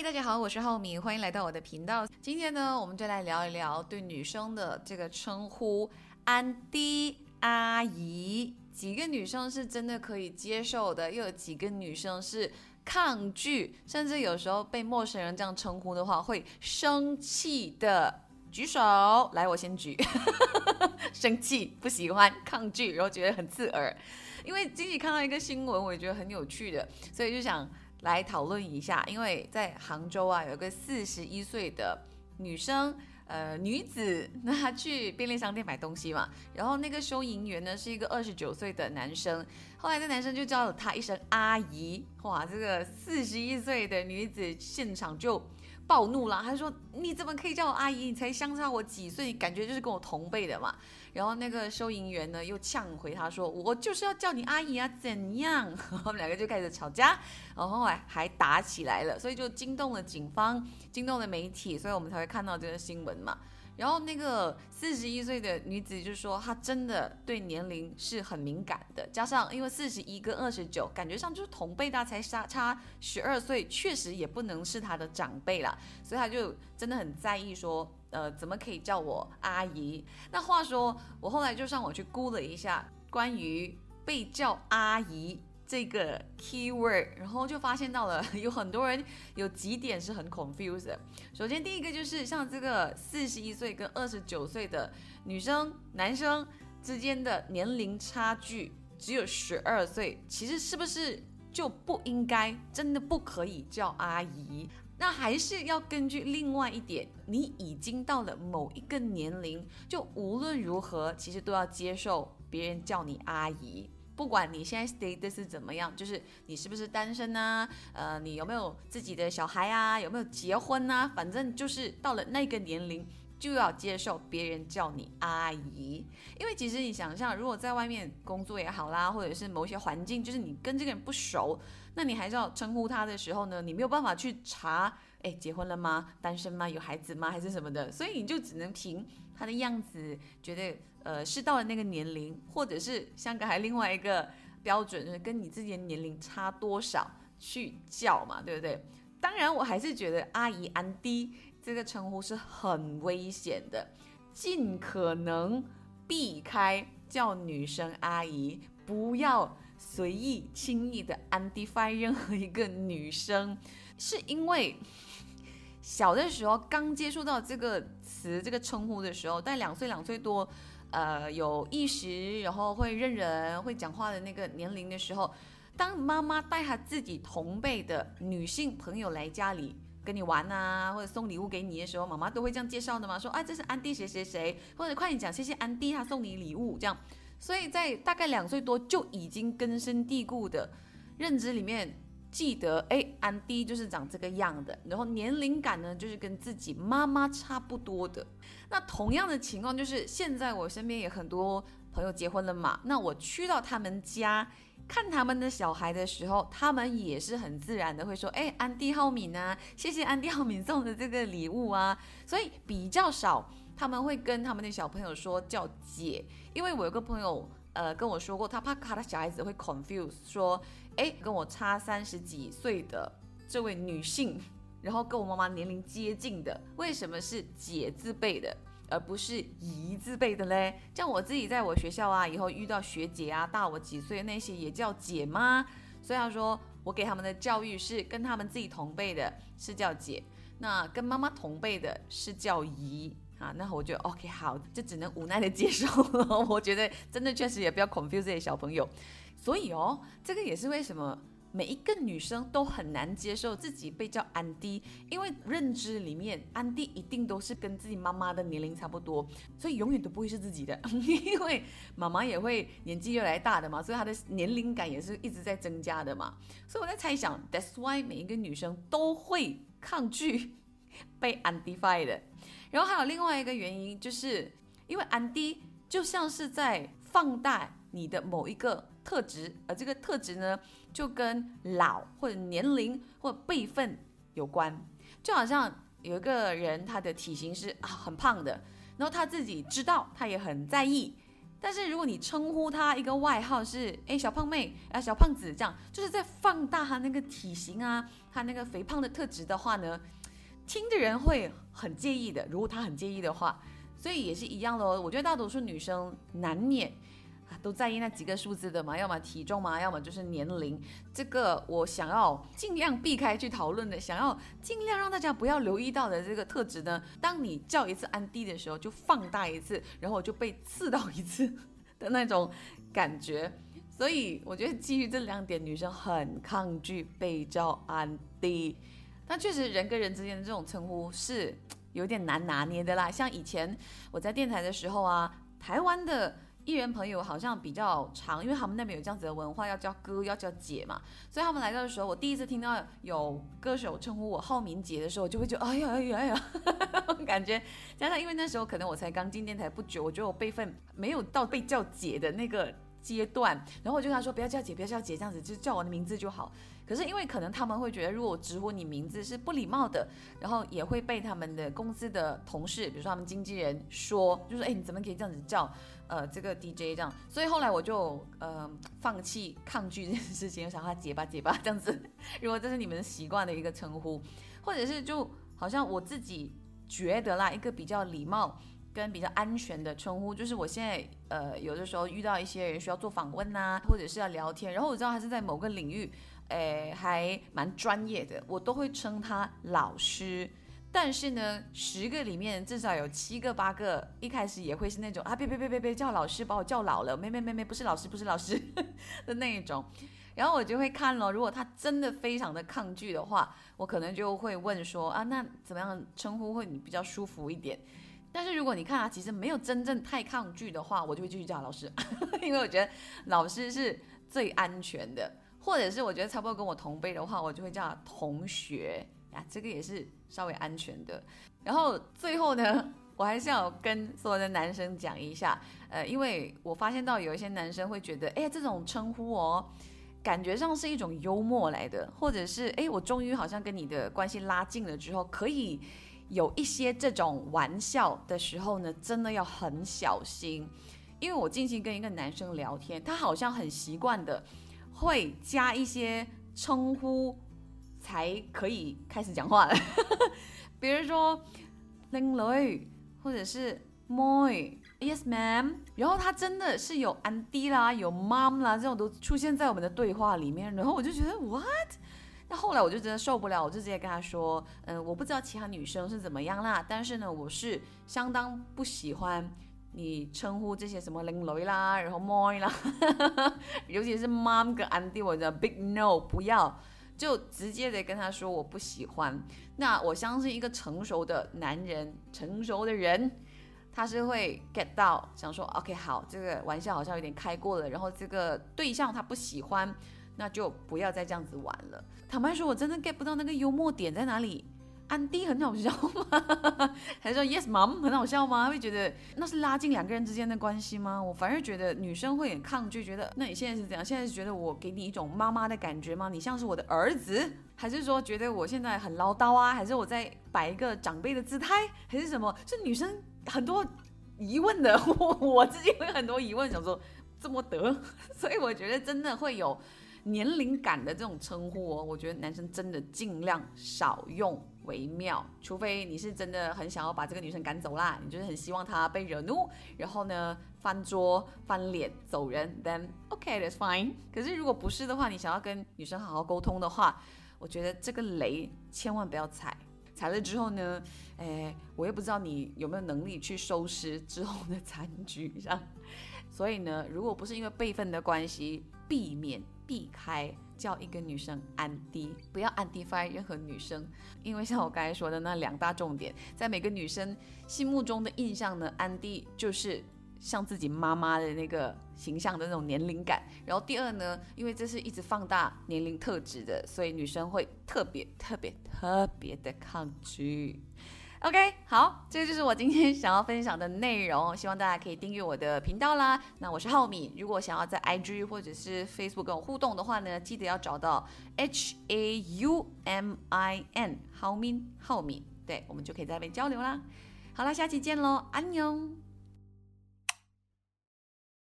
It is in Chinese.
大家好，我是浩敏，欢迎来到我的频道。今天呢，我们就来聊一聊对女生的这个称呼“安迪”“阿姨”，几个女生是真的可以接受的，又有几个女生是抗拒，甚至有时候被陌生人这样称呼的话会生气的。举手，来，我先举。生气，不喜欢，抗拒，然后觉得很刺耳。因为今天看到一个新闻，我也觉得很有趣的，所以就想。来讨论一下，因为在杭州啊，有个四十一岁的女生，呃，女子，那她去便利商店买东西嘛，然后那个收银员呢是一个二十九岁的男生，后来这男生就叫了她一声阿姨，哇，这个四十一岁的女子现场就。暴怒了，她说：“你怎么可以叫我阿姨？你才相差我几岁，感觉就是跟我同辈的嘛。”然后那个收银员呢又呛回他说：“我就是要叫你阿姨啊，怎样？” 他们两个就开始吵架，然后后来还打起来了，所以就惊动了警方，惊动了媒体，所以我们才会看到这个新闻嘛。然后那个四十一岁的女子就说，她真的对年龄是很敏感的，加上因为四十一跟二十九，感觉上就是同辈的，才差差十二岁，确实也不能是她的长辈啦，所以她就真的很在意，说，呃，怎么可以叫我阿姨？那话说，我后来就上网去估了一下，关于被叫阿姨。这个 keyword，然后就发现到了 有很多人有几点是很 confused。首先第一个就是像这个四十一岁跟二十九岁的女生、男生之间的年龄差距只有十二岁，其实是不是就不应该真的不可以叫阿姨？那还是要根据另外一点，你已经到了某一个年龄，就无论如何其实都要接受别人叫你阿姨。不管你现在 state 是怎么样，就是你是不是单身呢？呃，你有没有自己的小孩啊？有没有结婚呢？反正就是到了那个年龄，就要接受别人叫你阿姨。因为其实你想象，如果在外面工作也好啦，或者是某些环境，就是你跟这个人不熟，那你还是要称呼他的时候呢，你没有办法去查，哎，结婚了吗？单身吗？有孩子吗？还是什么的？所以你就只能凭他的样子，觉得。呃，是到了那个年龄，或者是香港还另外一个标准，就是跟你自己的年龄差多少去叫嘛，对不对？当然，我还是觉得阿姨、安迪这个称呼是很危险的，尽可能避开叫女生阿姨，不要随意轻易的安迪任何一个女生，是因为小的时候刚接触到这个词、这个称呼的时候，在两岁、两岁多。呃，有意识，然后会认人、会讲话的那个年龄的时候，当妈妈带她自己同辈的女性朋友来家里跟你玩啊，或者送礼物给你的时候，妈妈都会这样介绍的嘛，说啊，这是安迪谁谁谁，或者快点讲谢谢安迪，他送你礼物这样。所以在大概两岁多就已经根深蒂固的认知里面。记得哎，安迪就是长这个样的，然后年龄感呢，就是跟自己妈妈差不多的。那同样的情况就是，现在我身边也很多朋友结婚了嘛，那我去到他们家看他们的小孩的时候，他们也是很自然的会说，哎，安迪浩敏啊，谢谢安迪浩敏送的这个礼物啊。所以比较少他们会跟他们的小朋友说叫姐，因为我有个朋友。呃，跟我说过，他怕他的小孩子会 confuse，说，哎，跟我差三十几岁的这位女性，然后跟我妈妈年龄接近的，为什么是姐字辈的，而不是姨字辈的嘞？像我自己在我学校啊，以后遇到学姐啊，大我几岁那些也叫姐吗？虽然说我给他们的教育是跟他们自己同辈的，是叫姐，那跟妈妈同辈的是叫姨。啊，那我觉得 OK 好，就只能无奈的接受了。我觉得真的确实也不要 confuse 这些小朋友。所以哦，这个也是为什么每一个女生都很难接受自己被叫安迪，因为认知里面安迪一定都是跟自己妈妈的年龄差不多，所以永远都不会是自己的。因为妈妈也会年纪越来越大的嘛，所以她的年龄感也是一直在增加的嘛。所以我在猜想，That's why 每一个女生都会抗拒被安迪 f i 的。然后还有另外一个原因，就是因为安迪就像是在放大你的某一个特质，而这个特质呢，就跟老或者年龄或辈分有关。就好像有一个人，他的体型是很胖的，然后他自己知道，他也很在意，但是如果你称呼他一个外号是哎小胖妹啊小胖子这样，就是在放大他那个体型啊，他那个肥胖的特质的话呢，听的人会很介意的。如果他很介意的话，所以也是一样的哦。我觉得大多数女生难免。都在意那几个数字的嘛，要么体重嘛，要么就是年龄。这个我想要尽量避开去讨论的，想要尽量让大家不要留意到的这个特质呢。当你叫一次安迪的时候，就放大一次，然后我就被刺到一次的那种感觉。所以我觉得基于这两点，女生很抗拒被叫安迪。但确实人跟人之间的这种称呼是有点难拿捏的啦。像以前我在电台的时候啊，台湾的。艺人朋友好像比较长，因为他们那边有这样子的文化，要叫哥，要叫姐嘛。所以他们来到的时候，我第一次听到有歌手称呼我浩明姐的时候，我就会觉得哎呀哎呀哎呀，感觉加上因为那时候可能我才刚进电台不久，我觉得我辈分没有到被叫姐的那个阶段，然后我就跟他说不要叫姐，不要叫姐，这样子就叫我的名字就好。可是因为可能他们会觉得，如果我直呼你名字是不礼貌的，然后也会被他们的公司的同事，比如说他们经纪人说，就说哎你怎么可以这样子叫呃这个 DJ 这样？所以后来我就呃放弃抗拒这件事情，我想他结巴结巴这样子。如果这是你们习惯的一个称呼，或者是就好像我自己觉得啦，一个比较礼貌跟比较安全的称呼，就是我现在呃有的时候遇到一些人需要做访问呐，或者是要聊天，然后我知道他是在某个领域。诶，还蛮专业的，我都会称他老师。但是呢，十个里面至少有七个八个，一开始也会是那种啊，别别别别别叫老师，把我叫老了，没没没没，不是老师不是老师的那一种。然后我就会看了，如果他真的非常的抗拒的话，我可能就会问说啊，那怎么样称呼会你比较舒服一点？但是如果你看他其实没有真正太抗拒的话，我就会继续叫老师，因为我觉得老师是最安全的。或者是我觉得差不多跟我同辈的话，我就会叫同学呀，这个也是稍微安全的。然后最后呢，我还是要跟所有的男生讲一下，呃，因为我发现到有一些男生会觉得，哎，这种称呼哦，感觉上是一种幽默来的，或者是哎，我终于好像跟你的关系拉近了之后，可以有一些这种玩笑的时候呢，真的要很小心，因为我近期跟一个男生聊天，他好像很习惯的。会加一些称呼才可以开始讲话的，比如说靓女，或者是 Moi，Yes ma'am，然后他真的是有 andy 啦，有 Mom 啦，这种都出现在我们的对话里面，然后我就觉得 What？那后来我就真的受不了，我就直接跟他说，嗯，我不知道其他女生是怎么样啦，但是呢，我是相当不喜欢。你称呼这些什么靓女啦，然后 moi 啦，尤其是 mom 跟 auntie，我的 big no，不要，就直接的跟他说我不喜欢。那我相信一个成熟的男人，成熟的人，他是会 get 到，想说 OK 好，这个玩笑好像有点开过了，然后这个对象他不喜欢，那就不要再这样子玩了。坦白说，我真的 get 不到那个幽默点在哪里。安迪很好笑吗？还是说 Yes Mom 很好笑吗？会觉得那是拉近两个人之间的关系吗？我反而觉得女生会很抗拒，觉得那你现在是怎样？现在是觉得我给你一种妈妈的感觉吗？你像是我的儿子，还是说觉得我现在很唠叨啊？还是我在摆一个长辈的姿态？还是什么？是女生很多疑问的，我 我自己会很多疑问，想说这么得，所以我觉得真的会有年龄感的这种称呼哦。我觉得男生真的尽量少用。为妙，除非你是真的很想要把这个女生赶走啦，你就是很希望她被惹怒，然后呢翻桌翻脸走人，then OK that's fine。可是如果不是的话，你想要跟女生好好沟通的话，我觉得这个雷千万不要踩，踩了之后呢，哎，我也不知道你有没有能力去收拾之后的残局上。所以呢，如果不是因为辈分的关系，避免避开。叫一个女生安迪，不要安迪发任何女生，因为像我刚才说的那两大重点，在每个女生心目中的印象呢，安迪就是像自己妈妈的那个形象的那种年龄感。然后第二呢，因为这是一直放大年龄特质的，所以女生会特别特别特别的抗拒。OK，好，这就是我今天想要分享的内容，希望大家可以订阅我的频道啦。那我是浩敏，如果想要在 IG 或者是 Facebook 跟我互动的话呢，记得要找到 H A U M I N 浩敏浩敏，对我们就可以在那边交流啦。好啦，下期见喽，安妞。